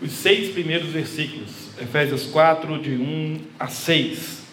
os seis primeiros versículos, Efésios 4, de 1 a 6.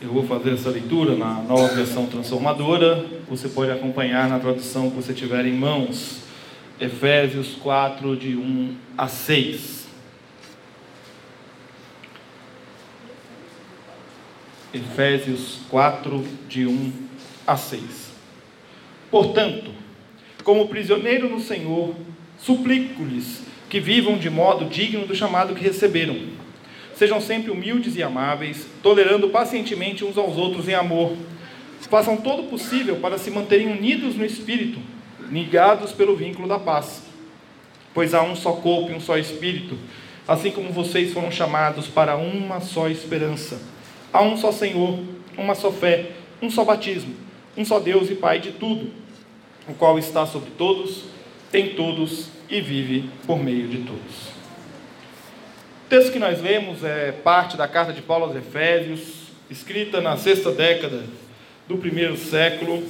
Eu vou fazer essa leitura na nova versão transformadora, você pode acompanhar na tradução que você tiver em mãos. Efésios 4, de 1 a 6. Efésios 4, de 1 a 6. Portanto, como prisioneiro no Senhor, suplico-lhes que vivam de modo digno do chamado que receberam. Sejam sempre humildes e amáveis, tolerando pacientemente uns aos outros em amor. Façam todo o possível para se manterem unidos no espírito, ligados pelo vínculo da paz. Pois há um só corpo e um só espírito, assim como vocês foram chamados para uma só esperança. Há um só Senhor, uma só fé, um só batismo, um só Deus e Pai de tudo o qual está sobre todos, tem todos e vive por meio de todos. O texto que nós lemos é parte da carta de Paulo aos Efésios, escrita na sexta década do primeiro século,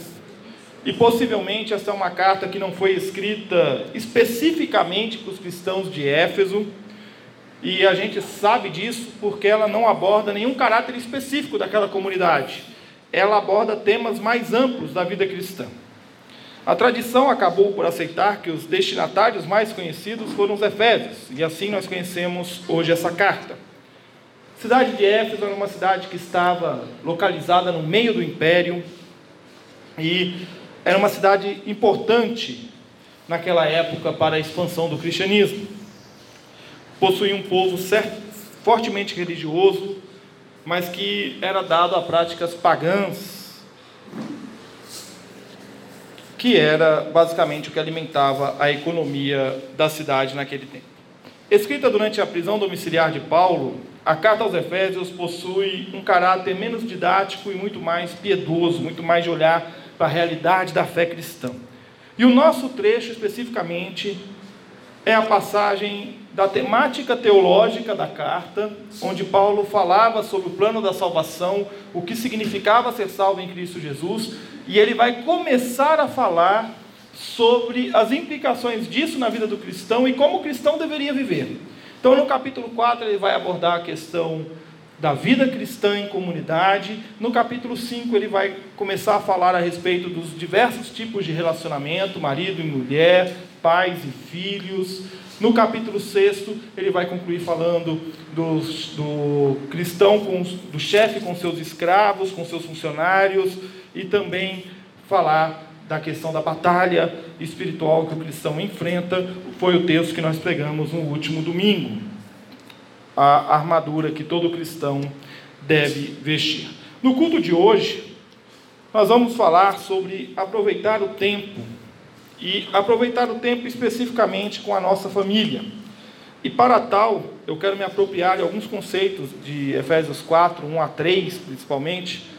e possivelmente essa é uma carta que não foi escrita especificamente para os cristãos de Éfeso, e a gente sabe disso porque ela não aborda nenhum caráter específico daquela comunidade. Ela aborda temas mais amplos da vida cristã. A tradição acabou por aceitar que os destinatários mais conhecidos foram os Efésios, e assim nós conhecemos hoje essa carta. A cidade de Éfeso era uma cidade que estava localizada no meio do império e era uma cidade importante naquela época para a expansão do cristianismo. Possuía um povo fortemente religioso, mas que era dado a práticas pagãs que era basicamente o que alimentava a economia da cidade naquele tempo. Escrita durante a prisão domiciliar de Paulo, a carta aos Efésios possui um caráter menos didático e muito mais piedoso, muito mais de olhar para a realidade da fé cristã. E o nosso trecho especificamente é a passagem da temática teológica da carta, onde Paulo falava sobre o plano da salvação, o que significava ser salvo em Cristo Jesus e ele vai começar a falar sobre as implicações disso na vida do cristão e como o cristão deveria viver. Então, no capítulo 4, ele vai abordar a questão da vida cristã em comunidade. No capítulo 5, ele vai começar a falar a respeito dos diversos tipos de relacionamento, marido e mulher, pais e filhos. No capítulo 6, ele vai concluir falando do, do cristão, com, do chefe com seus escravos, com seus funcionários, e também falar da questão da batalha espiritual que o cristão enfrenta. Foi o texto que nós pregamos no último domingo. A armadura que todo cristão deve vestir. No culto de hoje, nós vamos falar sobre aproveitar o tempo e aproveitar o tempo especificamente com a nossa família. E para tal, eu quero me apropriar de alguns conceitos de Efésios 4, 1 a 3, principalmente,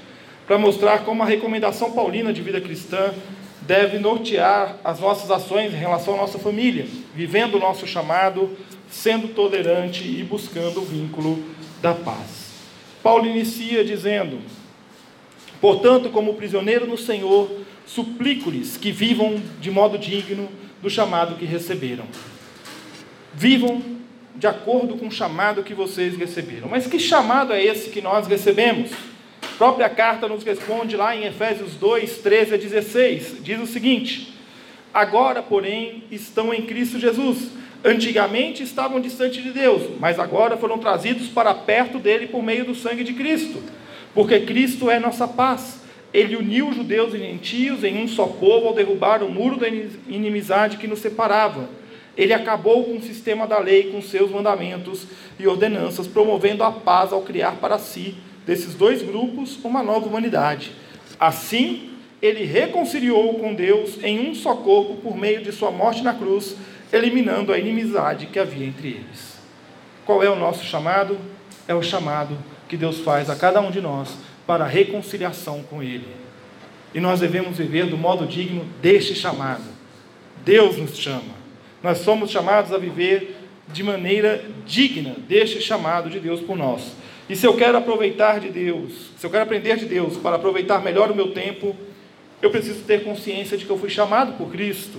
para mostrar como a recomendação paulina de vida cristã deve nortear as nossas ações em relação à nossa família, vivendo o nosso chamado, sendo tolerante e buscando o vínculo da paz. Paulo inicia dizendo: Portanto, como prisioneiro no Senhor, suplico-lhes que vivam de modo digno do chamado que receberam. Vivam de acordo com o chamado que vocês receberam. Mas que chamado é esse que nós recebemos? Própria carta nos responde lá em Efésios 2, 13 a 16. Diz o seguinte: Agora, porém, estão em Cristo Jesus. Antigamente estavam distante de Deus, mas agora foram trazidos para perto dele por meio do sangue de Cristo. Porque Cristo é nossa paz. Ele uniu judeus e gentios em um só povo ao derrubar o muro da inimizade que nos separava. Ele acabou com o sistema da lei, com seus mandamentos e ordenanças, promovendo a paz ao criar para si desses dois grupos uma nova humanidade. Assim, ele reconciliou com Deus em um só corpo por meio de sua morte na cruz, eliminando a inimizade que havia entre eles. Qual é o nosso chamado? É o chamado que Deus faz a cada um de nós para a reconciliação com Ele. E nós devemos viver do modo digno deste chamado. Deus nos chama. Nós somos chamados a viver de maneira digna deste chamado de Deus por nós. E se eu quero aproveitar de Deus, se eu quero aprender de Deus para aproveitar melhor o meu tempo, eu preciso ter consciência de que eu fui chamado por Cristo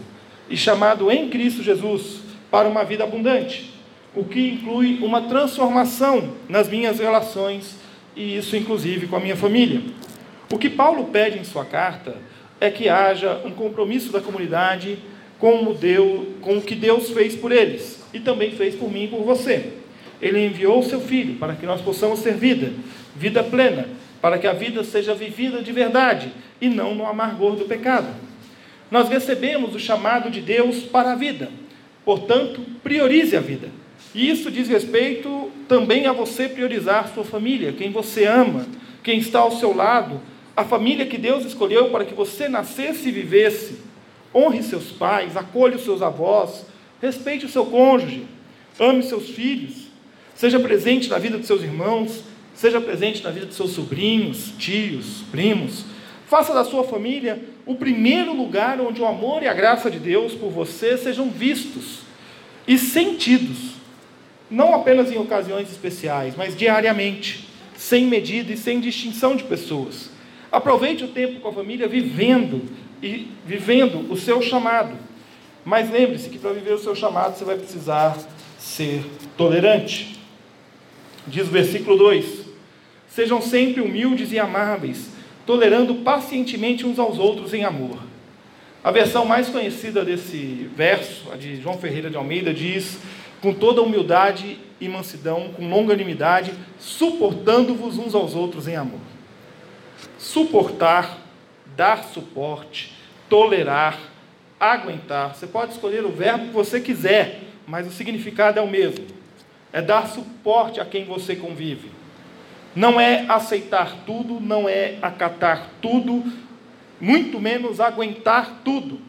e chamado em Cristo Jesus para uma vida abundante, o que inclui uma transformação nas minhas relações e isso inclusive com a minha família. O que Paulo pede em sua carta é que haja um compromisso da comunidade com o, Deus, com o que Deus fez por eles e também fez por mim e por você. Ele enviou o seu filho para que nós possamos ter vida, vida plena, para que a vida seja vivida de verdade e não no amargor do pecado. Nós recebemos o chamado de Deus para a vida, portanto, priorize a vida. E isso diz respeito também a você priorizar sua família, quem você ama, quem está ao seu lado, a família que Deus escolheu para que você nascesse e vivesse. Honre seus pais, acolha os seus avós, respeite o seu cônjuge, ame seus filhos, seja presente na vida dos seus irmãos, seja presente na vida dos seus sobrinhos, tios, primos. Faça da sua família o primeiro lugar onde o amor e a graça de Deus por você sejam vistos e sentidos não apenas em ocasiões especiais, mas diariamente, sem medida e sem distinção de pessoas. Aproveite o tempo com a família vivendo e vivendo o seu chamado. Mas lembre-se que para viver o seu chamado você vai precisar ser tolerante. Diz o versículo 2: Sejam sempre humildes e amáveis, tolerando pacientemente uns aos outros em amor. A versão mais conhecida desse verso, a de João Ferreira de Almeida, diz: com toda humildade e mansidão, com longanimidade, suportando-vos uns aos outros em amor. Suportar, dar suporte, tolerar, aguentar. Você pode escolher o verbo que você quiser, mas o significado é o mesmo. É dar suporte a quem você convive. Não é aceitar tudo, não é acatar tudo, muito menos aguentar tudo.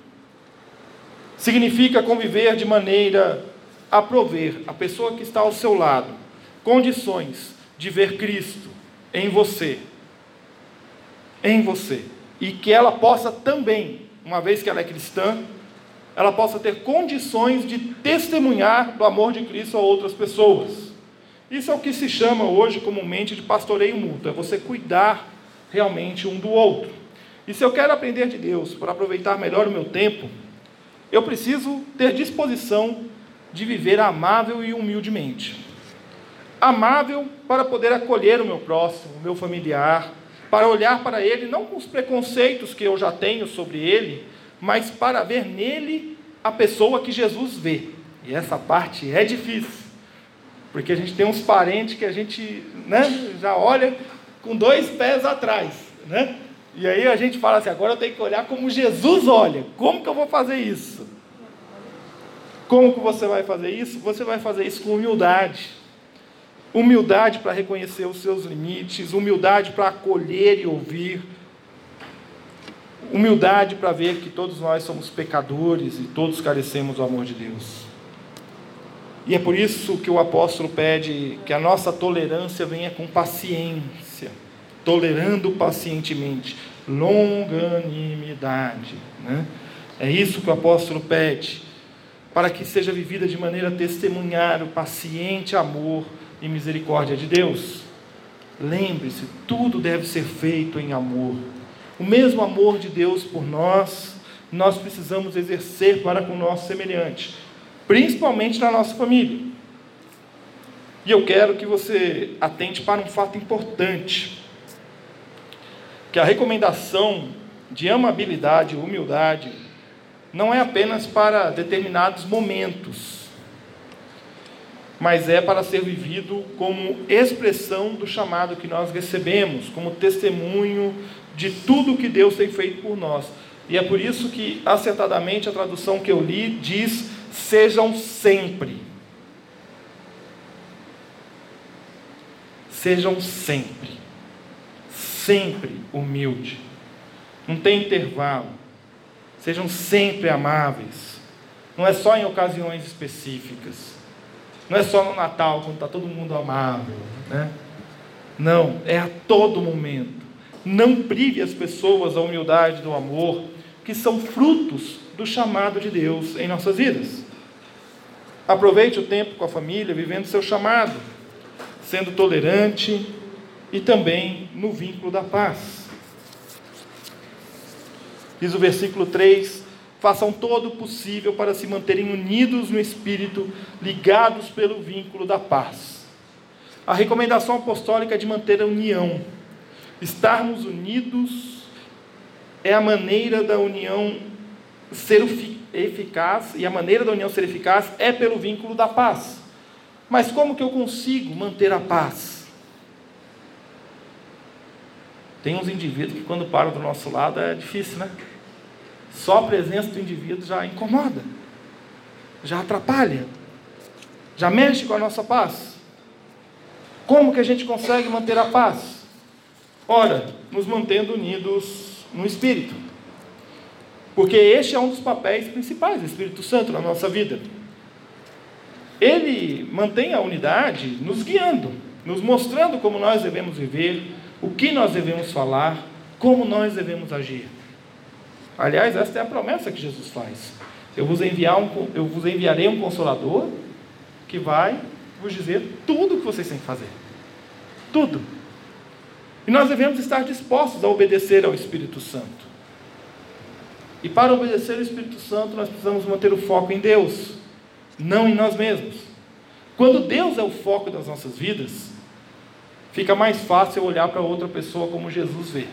Significa conviver de maneira a prover a pessoa que está ao seu lado condições de ver Cristo em você, em você, e que ela possa também, uma vez que ela é cristã, ela possa ter condições de testemunhar do amor de Cristo a outras pessoas. Isso é o que se chama hoje comumente de pastoreio mútuo, é você cuidar realmente um do outro. E se eu quero aprender de Deus para aproveitar melhor o meu tempo, eu preciso ter disposição de viver amável e humildemente. Amável para poder acolher o meu próximo, o meu familiar, para olhar para ele não com os preconceitos que eu já tenho sobre ele, mas para ver nele a pessoa que Jesus vê. E essa parte é difícil, porque a gente tem uns parentes que a gente né, já olha com dois pés atrás, né? E aí a gente fala assim: agora eu tenho que olhar como Jesus olha. Como que eu vou fazer isso? Como que você vai fazer isso? Você vai fazer isso com humildade. Humildade para reconhecer os seus limites, humildade para acolher e ouvir, humildade para ver que todos nós somos pecadores e todos carecemos do amor de Deus. E é por isso que o apóstolo pede que a nossa tolerância venha com paciência, tolerando pacientemente, longanimidade. Né? É isso que o apóstolo pede para que seja vivida de maneira a testemunhar o paciente amor e misericórdia de Deus. Lembre-se, tudo deve ser feito em amor. O mesmo amor de Deus por nós, nós precisamos exercer para com o nosso semelhante, principalmente na nossa família. E eu quero que você atente para um fato importante: que a recomendação de amabilidade humildade não é apenas para determinados momentos, mas é para ser vivido como expressão do chamado que nós recebemos, como testemunho de tudo que Deus tem feito por nós. E é por isso que, acertadamente, a tradução que eu li diz: sejam sempre. Sejam sempre, sempre humilde, Não tem intervalo. Sejam sempre amáveis. Não é só em ocasiões específicas. Não é só no Natal, quando está todo mundo amável. Né? Não, é a todo momento. Não prive as pessoas da humildade, do amor, que são frutos do chamado de Deus em nossas vidas. Aproveite o tempo com a família, vivendo seu chamado, sendo tolerante e também no vínculo da paz. Diz o versículo 3: Façam todo o possível para se manterem unidos no espírito, ligados pelo vínculo da paz. A recomendação apostólica é de manter a união. Estarmos unidos é a maneira da união ser eficaz, e a maneira da união ser eficaz é pelo vínculo da paz. Mas como que eu consigo manter a paz? Tem uns indivíduos que quando param do nosso lado é difícil, né? Só a presença do indivíduo já incomoda, já atrapalha, já mexe com a nossa paz. Como que a gente consegue manter a paz? Ora, nos mantendo unidos no Espírito. Porque este é um dos papéis principais do Espírito Santo na nossa vida. Ele mantém a unidade nos guiando, nos mostrando como nós devemos viver, o que nós devemos falar, como nós devemos agir. Aliás, esta é a promessa que Jesus faz. Eu vos, enviar um, eu vos enviarei um consolador que vai vos dizer tudo o que vocês têm que fazer. Tudo. E nós devemos estar dispostos a obedecer ao Espírito Santo. E para obedecer ao Espírito Santo, nós precisamos manter o foco em Deus, não em nós mesmos. Quando Deus é o foco das nossas vidas, fica mais fácil olhar para outra pessoa como Jesus vê.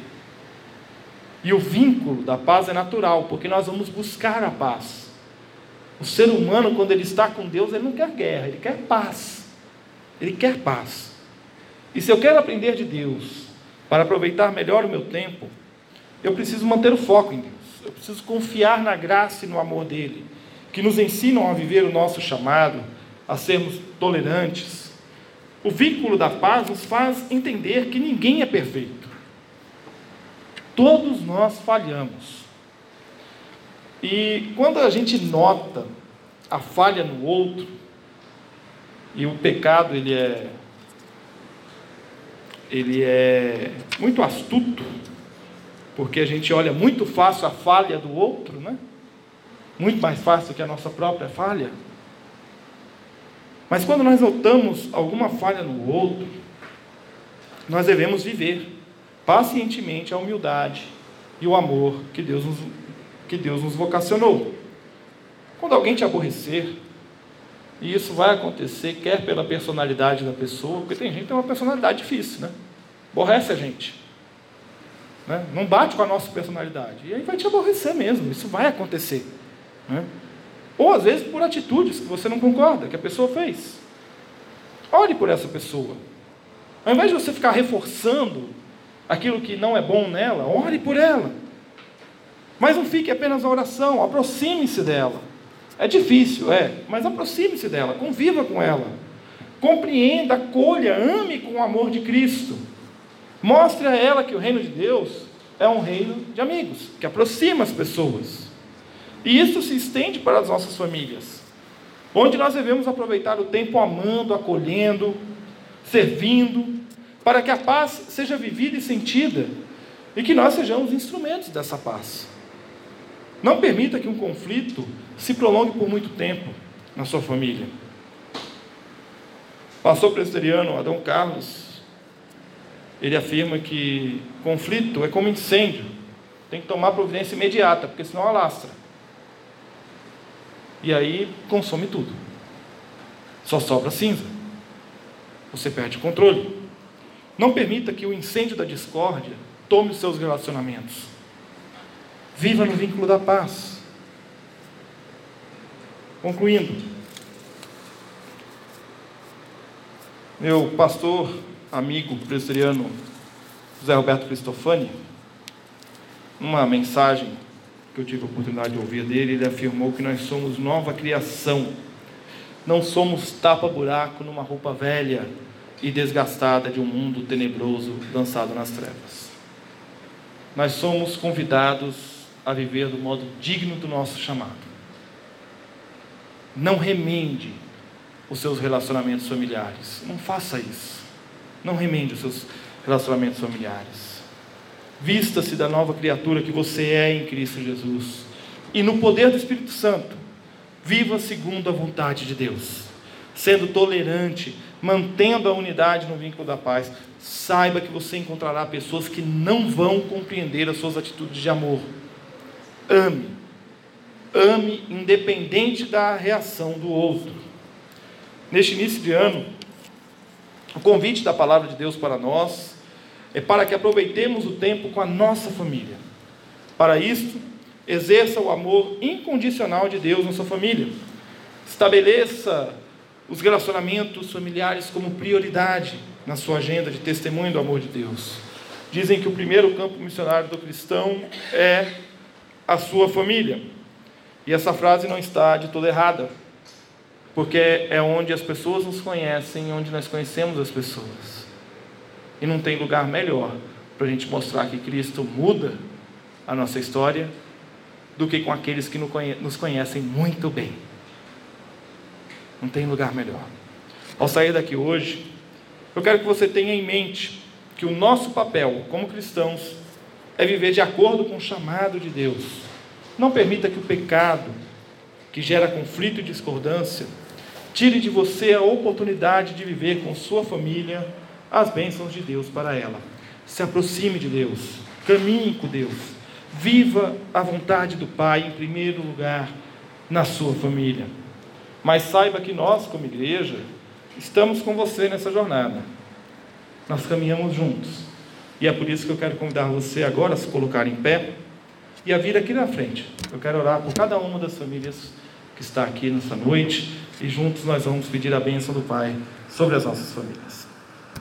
E o vínculo da paz é natural, porque nós vamos buscar a paz. O ser humano, quando ele está com Deus, ele não quer guerra, ele quer paz. Ele quer paz. E se eu quero aprender de Deus, para aproveitar melhor o meu tempo, eu preciso manter o foco em Deus. Eu preciso confiar na graça e no amor dele, que nos ensinam a viver o nosso chamado, a sermos tolerantes. O vínculo da paz nos faz entender que ninguém é perfeito. Todos nós falhamos. E quando a gente nota a falha no outro, e o pecado ele é ele é muito astuto, porque a gente olha muito fácil a falha do outro, né? Muito mais fácil que a nossa própria falha. Mas quando nós notamos alguma falha no outro, nós devemos viver pacientemente a humildade e o amor que Deus nos, que Deus nos vocacionou. Quando alguém te aborrecer, e isso vai acontecer, quer pela personalidade da pessoa, porque tem gente que tem uma personalidade difícil, né? Aborrece a gente. Né? Não bate com a nossa personalidade. E aí vai te aborrecer mesmo, isso vai acontecer. Né? Ou às vezes por atitudes que você não concorda, que a pessoa fez. Ore por essa pessoa. Ao invés de você ficar reforçando aquilo que não é bom nela, ore por ela. Mas não fique apenas na oração, aproxime-se dela. É difícil, é, mas aproxime-se dela, conviva com ela. Compreenda, acolha, ame com o amor de Cristo. Mostre a ela que o reino de Deus é um reino de amigos, que aproxima as pessoas. E isso se estende para as nossas famílias, onde nós devemos aproveitar o tempo amando, acolhendo, servindo, para que a paz seja vivida e sentida e que nós sejamos instrumentos dessa paz. Não permita que um conflito se prolongue por muito tempo na sua família. Pastor presbiteriano Adão Carlos, ele afirma que conflito é como incêndio, tem que tomar providência imediata, porque senão alastra. E aí consome tudo. Só sobra cinza. Você perde o controle. Não permita que o incêndio da discórdia tome os seus relacionamentos. Viva no vínculo da paz. Concluindo, meu pastor, amigo presbiteriano José Roberto Cristofani, numa mensagem que eu tive a oportunidade de ouvir dele, ele afirmou que nós somos nova criação, não somos tapa-buraco numa roupa velha, e desgastada de um mundo tenebroso lançado nas trevas. nós somos convidados a viver do modo digno do nosso chamado. Não remende os seus relacionamentos familiares. Não faça isso. Não remende os seus relacionamentos familiares. Vista-se da nova criatura que você é em Cristo Jesus. E no poder do Espírito Santo, viva segundo a vontade de Deus, sendo tolerante, mantendo a unidade no vínculo da paz. Saiba que você encontrará pessoas que não vão compreender as suas atitudes de amor. Ame. Ame independente da reação do outro. Neste início de ano, o convite da palavra de Deus para nós é para que aproveitemos o tempo com a nossa família. Para isso, exerça o amor incondicional de Deus na sua família. Estabeleça os relacionamentos familiares como prioridade na sua agenda de testemunho do amor de Deus. Dizem que o primeiro campo missionário do cristão é a sua família. E essa frase não está de toda errada, porque é onde as pessoas nos conhecem, onde nós conhecemos as pessoas. E não tem lugar melhor para a gente mostrar que Cristo muda a nossa história do que com aqueles que nos conhecem muito bem. Não tem lugar melhor. Ao sair daqui hoje, eu quero que você tenha em mente que o nosso papel como cristãos é viver de acordo com o chamado de Deus. Não permita que o pecado, que gera conflito e discordância, tire de você a oportunidade de viver com sua família as bênçãos de Deus para ela. Se aproxime de Deus, caminhe com Deus, viva a vontade do Pai em primeiro lugar na sua família. Mas saiba que nós, como igreja, estamos com você nessa jornada. Nós caminhamos juntos. E é por isso que eu quero convidar você agora a se colocar em pé e a vir aqui na frente. Eu quero orar por cada uma das famílias que está aqui nessa noite e juntos nós vamos pedir a bênção do Pai sobre as nossas famílias.